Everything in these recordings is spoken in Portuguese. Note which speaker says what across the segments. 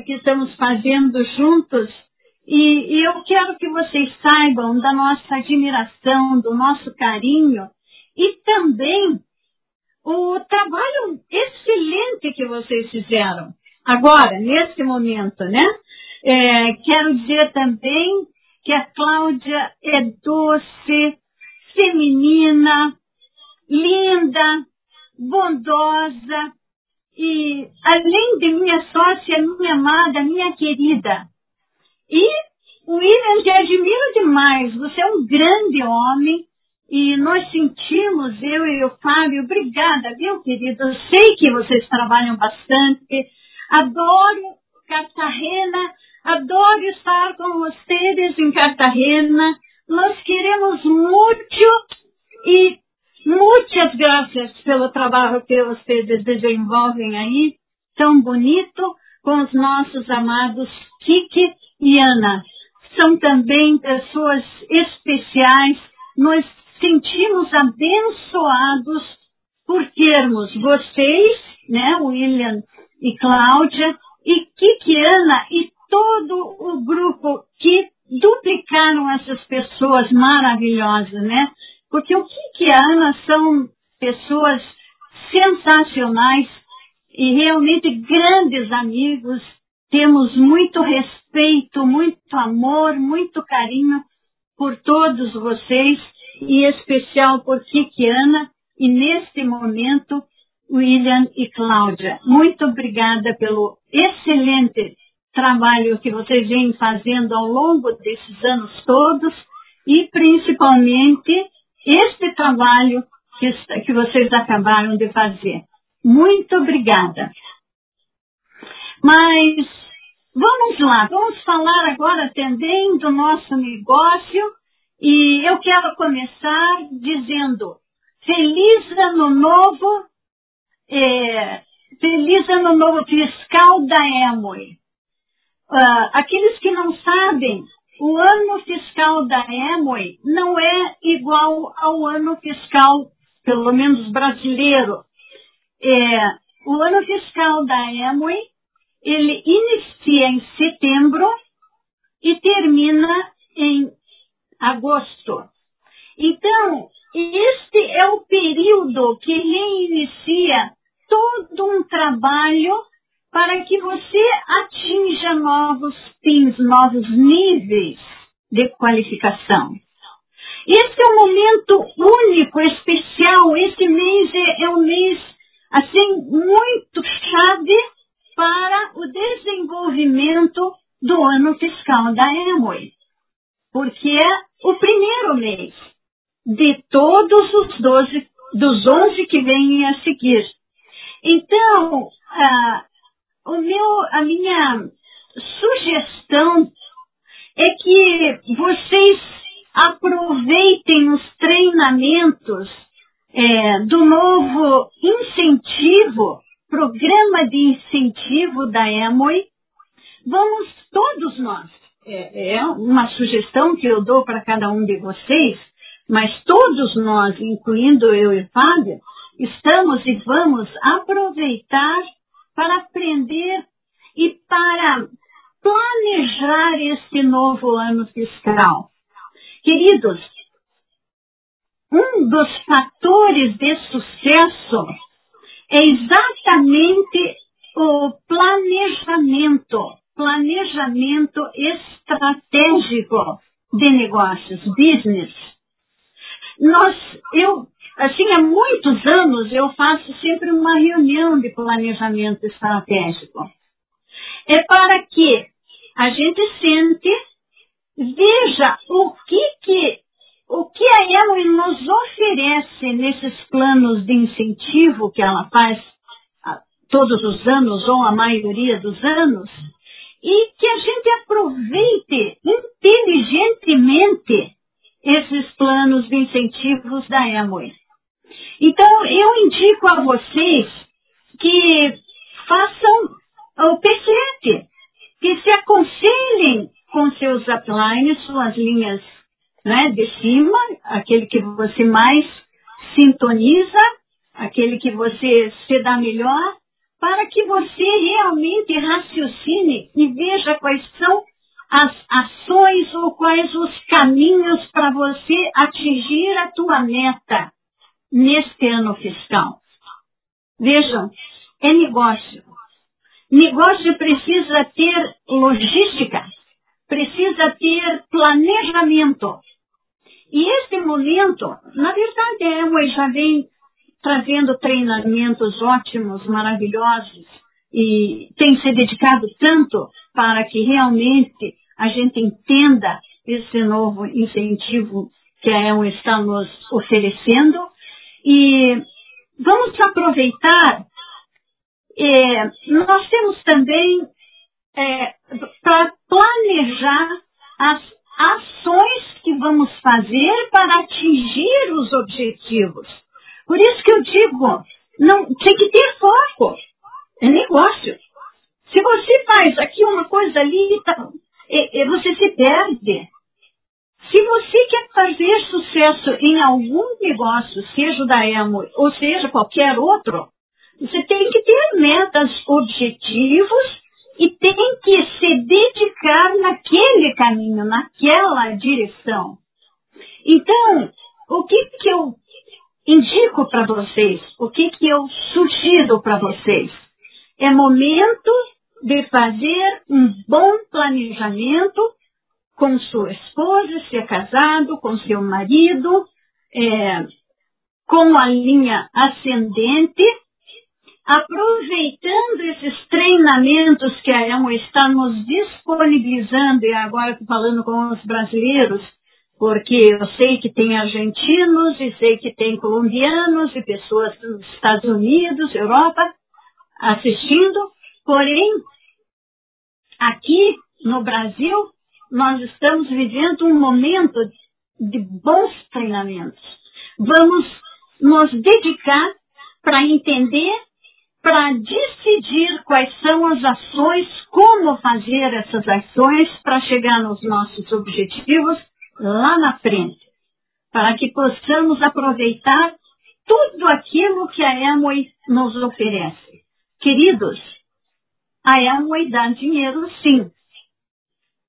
Speaker 1: que estamos fazendo juntos. E, e eu quero que vocês saibam da nossa admiração, do nosso carinho e também o trabalho excelente que vocês fizeram. Agora, nesse momento, né? É, quero dizer também que a Cláudia é doce, feminina, linda, bondosa e, além de minha sócia, minha amada, minha querida. E o William te admiro demais. Você é um grande homem e nós sentimos, eu e o Fábio, obrigada, viu, querido? Eu sei que vocês trabalham bastante. Adoro Cartagena Adoro estar com vocês em Cartagena. Nós queremos muito e muitas graças pelo trabalho que vocês desenvolvem aí, tão bonito, com os nossos amados Kiki e Ana. São também pessoas especiais. Nós sentimos abençoados por termos vocês, né, William e Cláudia, e Kikiana e todo o grupo que duplicaram essas pessoas maravilhosas, né? Porque o que que a Ana são pessoas sensacionais e realmente grandes amigos. Temos muito respeito, muito amor, muito carinho por todos vocês e em especial por Kikiana e neste momento William e Cláudia. Muito obrigada pelo excelente trabalho que vocês vêm fazendo ao longo desses anos todos e principalmente este trabalho que, que vocês acabaram de fazer. Muito obrigada. Mas vamos lá, vamos falar agora também do nosso negócio e eu quero começar dizendo Feliz Ano Novo, é, Feliz Ano Novo Fiscal da Emoi. Uh, aqueles que não sabem, o ano fiscal da Emoi não é igual ao ano fiscal, pelo menos brasileiro. É, o ano fiscal da Emoi, ele inicia em setembro e termina em agosto. Então, este é o período que reinicia todo um trabalho para que você atinja novos fins, novos níveis de qualificação. Esse é um momento único, especial. Esse mês é, é um mês, assim, muito chave para o desenvolvimento do ano fiscal da Emoi. Porque é o primeiro mês de todos os 12, dos 11 que vêm a seguir. Então, ah, o meu, a minha sugestão é que vocês aproveitem os treinamentos é, do novo incentivo, programa de incentivo da Emoi. Vamos todos nós, é, é uma sugestão que eu dou para cada um de vocês, mas todos nós, incluindo eu e Fábio, estamos e vamos aproveitar para aprender e para planejar este novo ano fiscal. Queridos, um dos fatores de sucesso é exatamente o planejamento, planejamento estratégico de negócios, business. Nós, eu Assim, há muitos anos eu faço sempre uma reunião de planejamento estratégico. É para que a gente sente, veja o que que, o que a Eloi nos oferece nesses planos de incentivo que ela faz todos os anos ou a maioria dos anos e que a gente aproveite inteligentemente esses planos de incentivos da Emoi. Então, eu indico a vocês que façam o PCT, que se aconselhem com seus uplines, suas linhas né, de cima, aquele que você mais sintoniza, aquele que você se dá melhor, para que você realmente raciocine e veja quais são as ações ou quais os caminhos para você atingir a tua meta. Vejam, é negócio. Negócio precisa ter logística, precisa ter planejamento. E este momento, na verdade, a Amway já vem trazendo treinamentos ótimos, maravilhosos, e tem se dedicado tanto para que realmente a gente entenda esse novo incentivo que a EL está nos oferecendo. E vamos aproveitar, é, nós temos também é, para planejar as ações que vamos fazer para atingir os objetivos. Por isso que eu digo, não tem que ter foco. É negócio. Se você faz aqui uma coisa ali, tá, é, é, você se perde. Se você quer fazer sucesso em algum da Emo ou seja qualquer outro, você tem que ter metas, objetivos e tem que se dedicar naquele caminho, naquela direção. Então, o que, que eu indico para vocês? O que, que eu sugiro para vocês? É momento de fazer um bom planejamento com sua esposa, se é casado, com seu marido, é, com a linha ascendente, aproveitando esses treinamentos que a EMO está nos disponibilizando, e agora estou falando com os brasileiros, porque eu sei que tem argentinos e sei que tem colombianos e pessoas dos Estados Unidos, Europa, assistindo, porém, aqui no Brasil, nós estamos vivendo um momento de bons treinamentos. Vamos nos dedicar para entender, para decidir quais são as ações, como fazer essas ações para chegar nos nossos objetivos lá na frente, para que possamos aproveitar tudo aquilo que a Amway nos oferece. Queridos, a Amway dá dinheiro sim,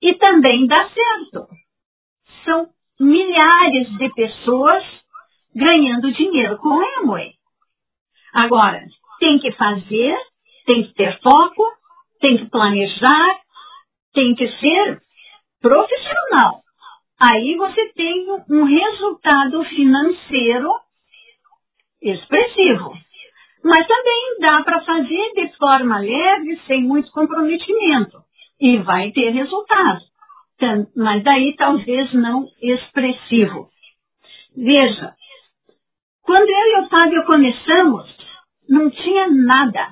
Speaker 1: e também dá certo. São milhares de pessoas ganhando dinheiro com a Amway. Agora, tem que fazer, tem que ter foco, tem que planejar, tem que ser profissional. Aí você tem um resultado financeiro expressivo. Mas também dá para fazer de forma leve, sem muito comprometimento e vai ter resultado. Mas daí talvez não expressivo. Veja, quando eu e o Otávio começamos, não tinha nada,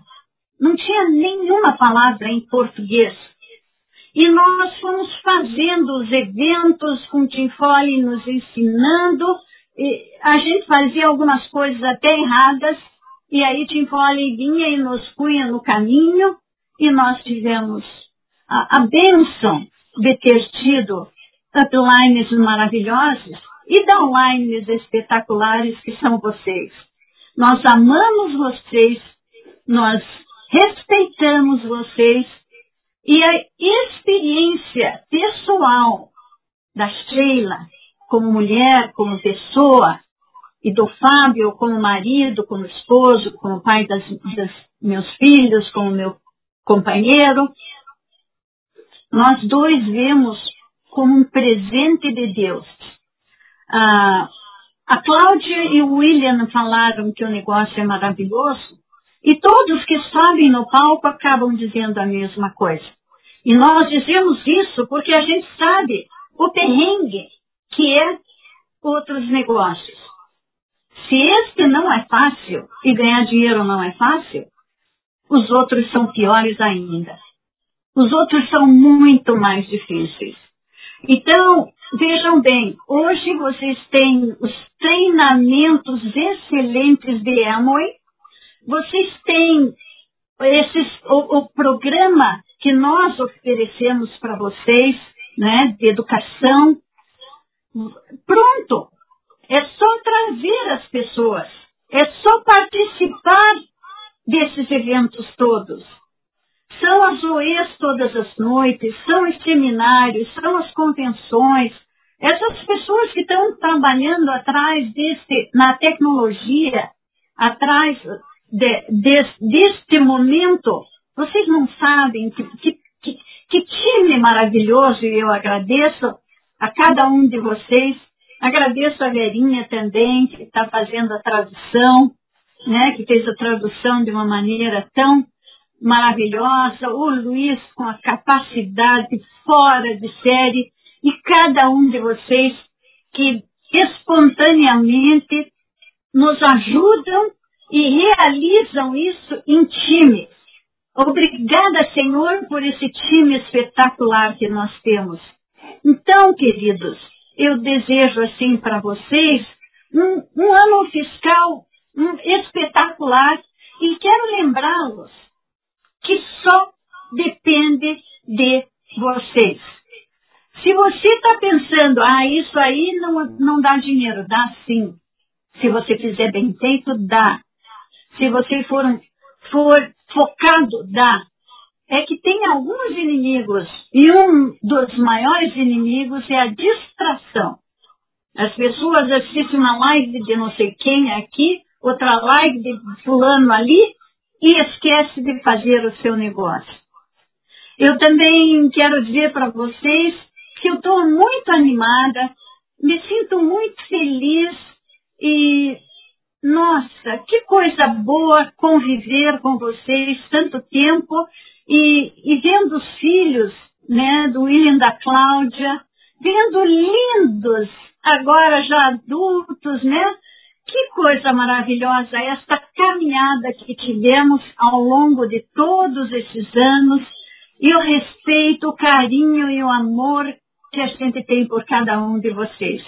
Speaker 1: não tinha nenhuma palavra em português. E nós fomos fazendo os eventos com o Tim Foley nos ensinando. a gente fazia algumas coisas até erradas, e aí Tim Foley vinha e nos punha no caminho, e nós tivemos a, a bênção de ter tido uplines maravilhosos e downlines espetaculares que são vocês. Nós amamos vocês, nós respeitamos vocês e a experiência pessoal da Sheila como mulher, como pessoa, e do Fábio como marido, como esposo, como pai das, das meus filhos, como meu companheiro, nós dois vemos como um presente de Deus. Ah, a Cláudia e o William falaram que o negócio é maravilhoso e todos que sobem no palco acabam dizendo a mesma coisa. E nós dizemos isso porque a gente sabe o perrengue que é outros negócios. Se este não é fácil e ganhar dinheiro não é fácil, os outros são piores ainda. Os outros são muito mais difíceis. Então, vejam bem, hoje vocês têm os treinamentos excelentes de Amway, vocês têm esses, o, o programa que nós oferecemos para vocês, né, de educação. Pronto! É só trazer as pessoas, é só participar desses eventos todos. São as OEs todas as noites, são os seminários, são as convenções, Essas pessoas que estão trabalhando atrás desse, na tecnologia, atrás de, de, deste momento, vocês não sabem que, que, que, que time maravilhoso eu agradeço a cada um de vocês. Agradeço a Verinha também, que está fazendo a tradução, né, que fez a tradução de uma maneira tão maravilhosa, o Luiz com a capacidade fora de série e cada um de vocês que espontaneamente nos ajudam e realizam isso em time. Obrigada, Senhor, por esse time espetacular que nós temos. Então, queridos, eu desejo assim para vocês um, um ano fiscal um, espetacular e quero lembrá-los que só depende de vocês. Se você está pensando, ah, isso aí não, não dá dinheiro, dá sim. Se você fizer bem feito, dá. Se você for, for focado, dá. É que tem alguns inimigos, e um dos maiores inimigos é a distração. As pessoas assistem uma live de não sei quem aqui, outra live de fulano ali, e esquece de fazer o seu negócio. Eu também quero dizer para vocês que eu estou muito animada, me sinto muito feliz e, nossa, que coisa boa conviver com vocês tanto tempo e, e vendo os filhos, né, do William da Cláudia, vendo lindos, agora já adultos, né, que coisa maravilhosa esta caminhada que tivemos ao longo de todos esses anos. E o respeito, o carinho e o amor que a gente tem por cada um de vocês.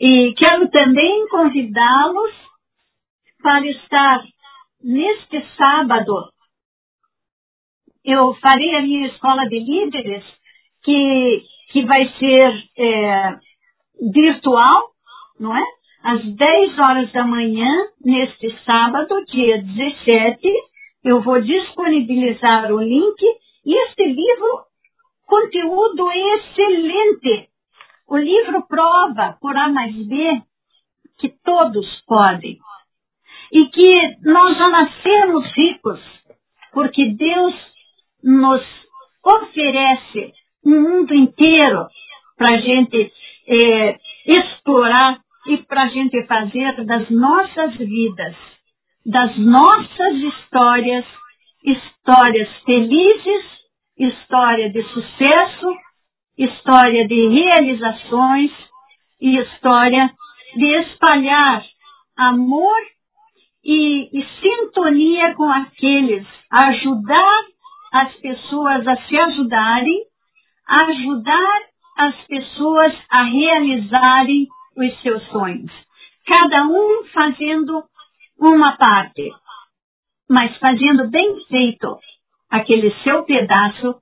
Speaker 1: E quero também convidá-los para estar neste sábado. Eu farei a minha escola de líderes, que, que vai ser é, virtual, não é? às 10 horas da manhã, neste sábado, dia 17, eu vou disponibilizar o link e este livro, conteúdo excelente. O livro prova, por A mais B, que todos podem. E que nós já nascemos ricos, porque Deus nos oferece um mundo inteiro para a gente é, explorar e para a gente fazer das nossas vidas, das nossas histórias, histórias felizes, história de sucesso, história de realizações e história de espalhar amor e, e sintonia com aqueles, ajudar as pessoas a se ajudarem, ajudar as pessoas a realizarem os seus sonhos. Cada um fazendo uma parte, mas fazendo bem feito aquele seu pedaço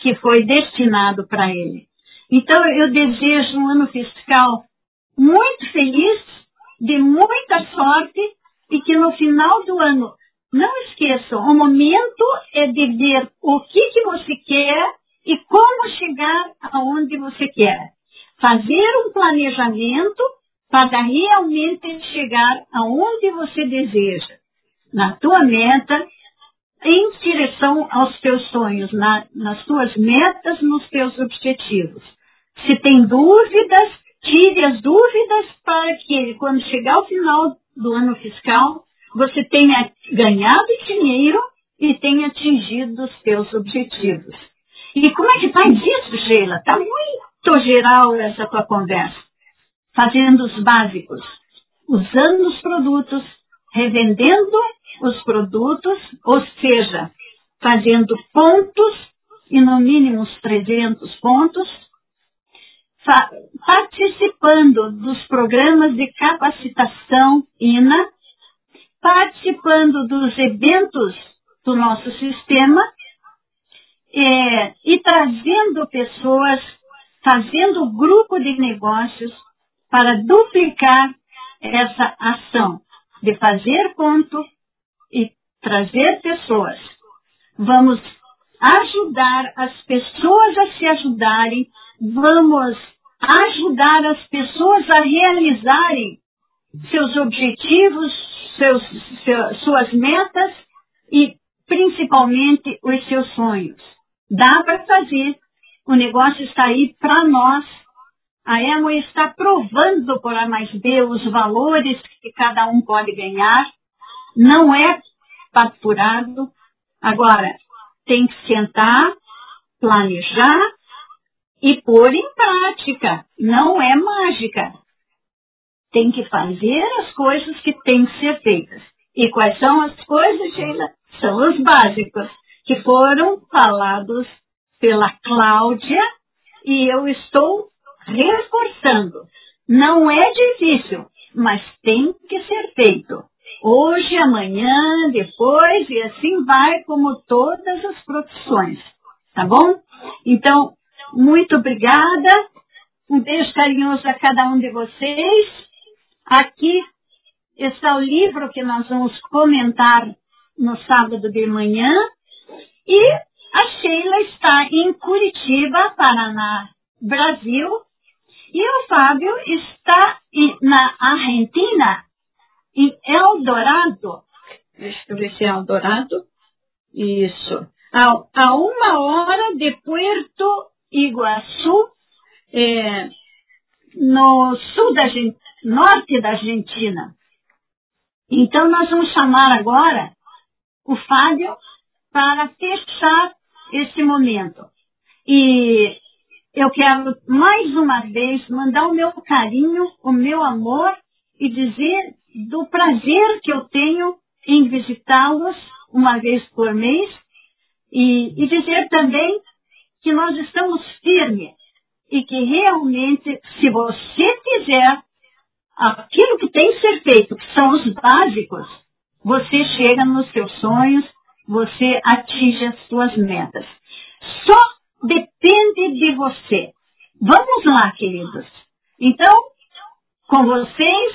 Speaker 1: que foi destinado para ele. Então eu desejo um ano fiscal muito feliz, de muita sorte e que no final do ano, não esqueçam, o momento é de ver o que, que você quer e como chegar aonde você quer fazer um planejamento para realmente chegar aonde você deseja, na tua meta, em direção aos teus sonhos, na, nas tuas metas, nos teus objetivos. Se tem dúvidas, tire as dúvidas para que, quando chegar ao final do ano fiscal, você tenha ganhado dinheiro e tenha atingido os teus objetivos. E como é que faz isso, Sheila? Está muito geral essa tua conversa. Fazendo os básicos, usando os produtos, revendendo os produtos, ou seja, fazendo pontos, e no mínimo uns 300 pontos, participando dos programas de capacitação INA, participando dos eventos do nosso sistema é, e trazendo pessoas fazendo grupo de negócios para duplicar essa ação de fazer ponto e trazer pessoas. Vamos ajudar as pessoas a se ajudarem, vamos ajudar as pessoas a realizarem seus objetivos, seus, suas metas e principalmente os seus sonhos. Dá para fazer. O negócio está aí para nós. A Emo está provando por A mais B os valores que cada um pode ganhar. Não é faturado. Agora, tem que sentar, planejar e pôr em prática. Não é mágica. Tem que fazer as coisas que têm que ser feitas. E quais são as coisas, Sheila? São os básicos, que foram falados pela Cláudia e eu estou reforçando. Não é difícil, mas tem que ser feito. Hoje, amanhã, depois, e assim vai como todas as profissões. Tá bom? Então, muito obrigada. Um beijo carinhoso a cada um de vocês. Aqui está o livro que nós vamos comentar no sábado de manhã. E a Sheila está em Curitiba, Paraná, Brasil. E o Fábio está na Argentina, em Eldorado. Deixa eu ver se é Eldorado. Isso. A, a uma hora de Puerto Iguaçu, é, no sul da norte da Argentina. Então nós vamos chamar agora o Fábio para fechar esse momento. E eu quero mais uma vez mandar o meu carinho, o meu amor e dizer do prazer que eu tenho em visitá-los uma vez por mês e, e dizer também que nós estamos firmes e que realmente, se você fizer aquilo que tem que ser feito, que são os básicos, você chega nos seus sonhos, você atinge as suas metas. De você. Vamos lá, queridos. Então, com vocês,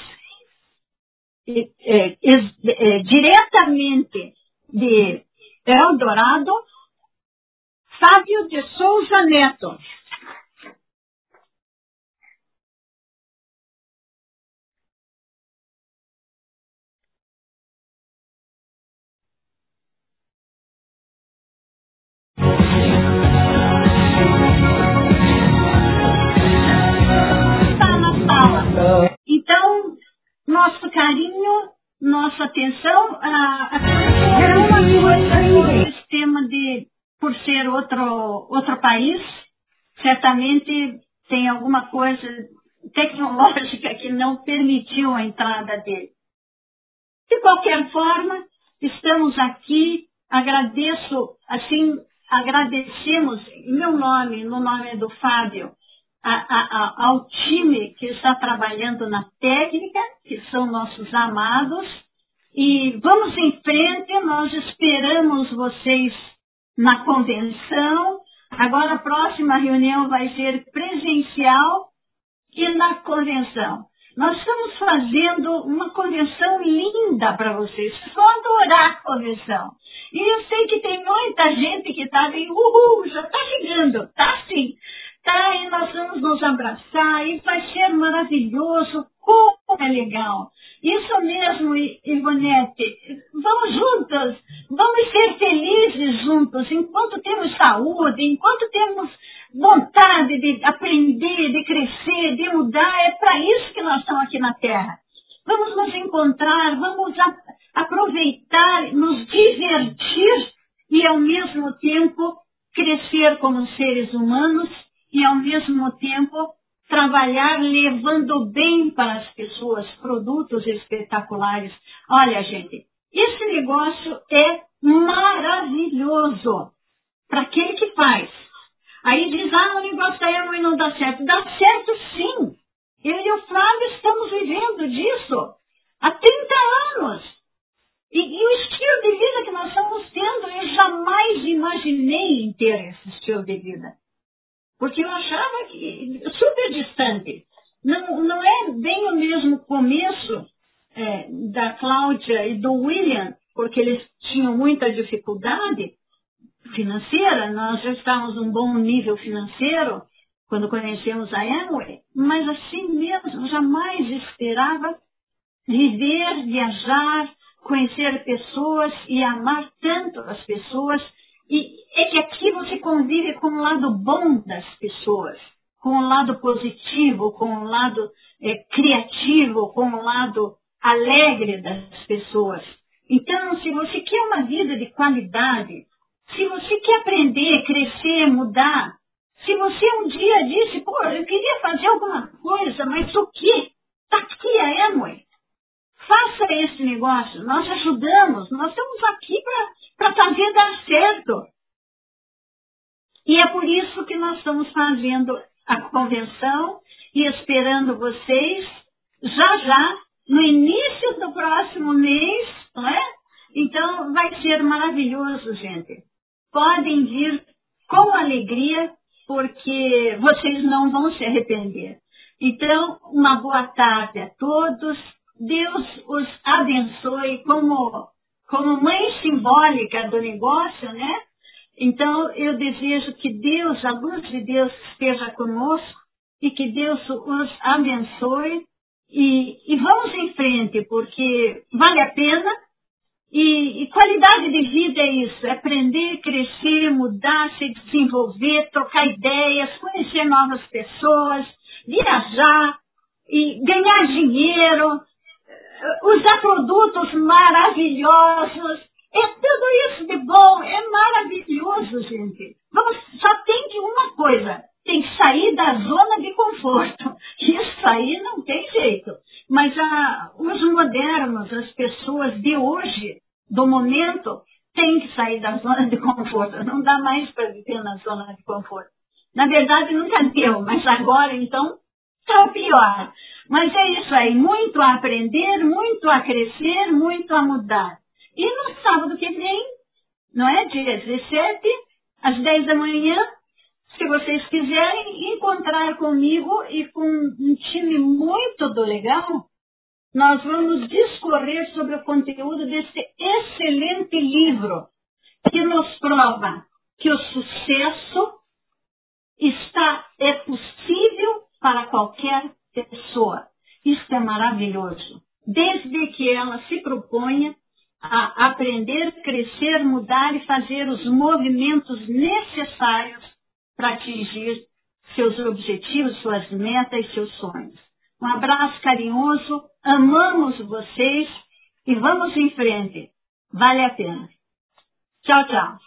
Speaker 1: é, é, diretamente de Eldorado, Fábio de Souza Neto. Então, nosso carinho, nossa atenção, a, o sistema de por ser outro, outro país, certamente tem alguma coisa tecnológica que não permitiu a entrada dele. De qualquer forma, estamos aqui, agradeço, assim, agradecemos em meu nome, no nome do Fábio, a, a, ao time que está trabalhando na técnica, que são nossos amados, e vamos em frente, nós esperamos vocês na convenção. Agora a próxima reunião vai ser presencial e na convenção. Nós estamos fazendo uma convenção linda para vocês. Vão adorar a convenção. E eu sei que tem muita gente que está aí, uhul, já está chegando. Está sim. Tá, e nós vamos nos abraçar e vai ser maravilhoso. Como é legal. Isso mesmo, Ivonete. Vamos juntas, vamos ser felizes juntos, enquanto temos saúde, enquanto temos vontade de aprender, de crescer, de mudar. É para isso que nós estamos aqui na Terra. Vamos nos encontrar, vamos aproveitar, nos divertir e, ao mesmo tempo, crescer como seres humanos e, ao mesmo tempo, trabalhar levando bem para as pessoas produtos espetaculares. Olha, gente, esse negócio é maravilhoso para aquele que faz. Aí diz, ah, o negócio da Emma não dá certo. Dá certo sim. Eu e o Flávio estamos vivendo disso há 30 anos. E, e, o estilo de vida que nós estamos tendo, eu jamais imaginei em ter esse estilo de vida. Porque eu achava que super distante. Não, não é bem o mesmo começo é, da Cláudia e do William, porque eles tinham muita dificuldade financeira, nós já estávamos num bom nível financeiro, quando conhecemos a Amway, mas assim mesmo jamais esperava viver, viajar, conhecer pessoas e amar tanto as pessoas. E é que aqui você convive com o lado bom das pessoas, com o lado positivo, com o lado é, criativo, com o lado alegre das pessoas. Então, se você quer uma vida de qualidade, se você quer aprender, crescer, mudar, se você um dia disse, pô, eu queria fazer alguma coisa, mas o quê? Está aqui a Amway. Faça esse negócio. Nós ajudamos. Nós estamos aqui para fazer dar certo. E é por isso que nós estamos fazendo a convenção e esperando vocês já já, no início do próximo mês, não é? Então vai ser maravilhoso, gente. Podem vir com alegria, porque vocês não vão se arrepender. Então, uma boa tarde a todos. Deus os abençoe como, como mãe simbólica do negócio, né? Então, eu desejo que Deus, a luz de Deus, esteja conosco e que Deus os abençoe. E, e vamos em frente, porque vale a pena. E, e, qualidade de vida é isso, é aprender, crescer, mudar, se desenvolver, trocar ideias, conhecer novas pessoas, viajar e ganhar dinheiro, usar produtos maravilhosos. É tudo isso de bom, é maravilhoso, gente. Vamos, só tem que uma coisa, tem que sair da zona de conforto. Isso aí não tem jeito. Mas a, os modernos, as pessoas de hoje, do momento, têm que sair da zona de conforto. Não dá mais para viver na zona de conforto. Na verdade, nunca deu, mas agora, então, está pior. Mas é isso aí, muito a aprender, muito a crescer, muito a mudar. E no sábado que vem, não é? Dia 17, às 10 da manhã, se vocês quiserem encontrar comigo e com um time muito do legal, nós vamos discorrer sobre o conteúdo desse excelente livro que nos prova que o sucesso está é possível para qualquer pessoa. Isso é maravilhoso. Desde que ela se proponha a aprender, crescer, mudar e fazer os movimentos necessários para atingir seus objetivos, suas metas e seus sonhos. Um abraço carinhoso, amamos vocês e vamos em frente. Vale a pena. Tchau, tchau.